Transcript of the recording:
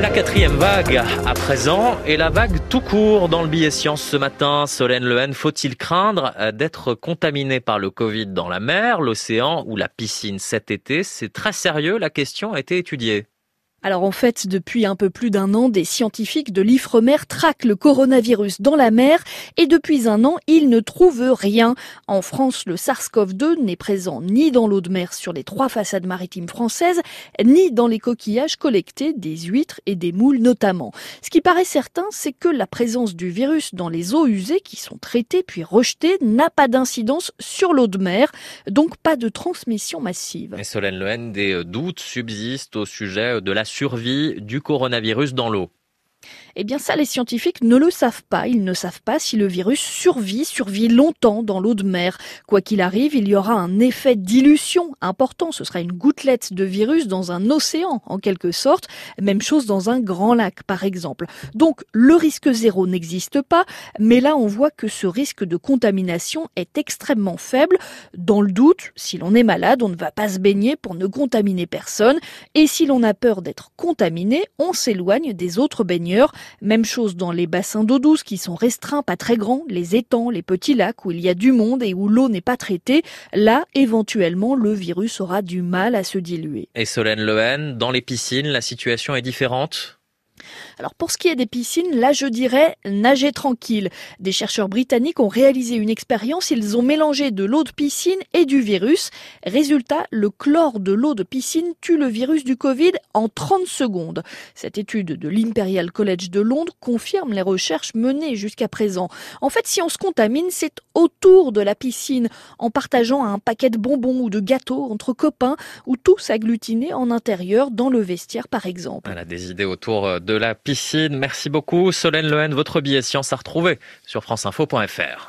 La quatrième vague à présent et la vague tout court dans le billet science ce matin. Solène Lehen, faut-il craindre d'être contaminé par le Covid dans la mer, l'océan ou la piscine cet été? C'est très sérieux, la question a été étudiée. Alors en fait, depuis un peu plus d'un an, des scientifiques de l'Ifremer traquent le coronavirus dans la mer et depuis un an, ils ne trouvent rien. En France, le SARS-CoV-2 n'est présent ni dans l'eau de mer sur les trois façades maritimes françaises, ni dans les coquillages collectés des huîtres et des moules notamment. Ce qui paraît certain, c'est que la présence du virus dans les eaux usées qui sont traitées puis rejetées n'a pas d'incidence sur l'eau de mer, donc pas de transmission massive. Et Solène Lehen, des doutes subsistent au sujet de la survie du coronavirus dans l'eau. Eh bien ça, les scientifiques ne le savent pas. Ils ne savent pas si le virus survit, survit longtemps dans l'eau de mer. Quoi qu'il arrive, il y aura un effet dilution important. Ce sera une gouttelette de virus dans un océan, en quelque sorte. Même chose dans un grand lac, par exemple. Donc le risque zéro n'existe pas, mais là on voit que ce risque de contamination est extrêmement faible. Dans le doute, si l'on est malade, on ne va pas se baigner pour ne contaminer personne. Et si l'on a peur d'être contaminé, on s'éloigne des autres baigneurs. Même chose dans les bassins d'eau douce qui sont restreints, pas très grands, les étangs, les petits lacs où il y a du monde et où l'eau n'est pas traitée. Là, éventuellement, le virus aura du mal à se diluer. Et Solène Lehen, dans les piscines, la situation est différente? Alors pour ce qui est des piscines, là je dirais nager tranquille. Des chercheurs britanniques ont réalisé une expérience, ils ont mélangé de l'eau de piscine et du virus. Résultat, le chlore de l'eau de piscine tue le virus du Covid en 30 secondes. Cette étude de l'Imperial College de Londres confirme les recherches menées jusqu'à présent. En fait, si on se contamine, c'est autour de la piscine, en partageant un paquet de bonbons ou de gâteaux entre copains, ou tous agglutinés en intérieur dans le vestiaire par exemple. Des idées autour euh, de la piscine. Merci beaucoup Solène Lehen. Votre billet science à retrouver sur franceinfo.fr.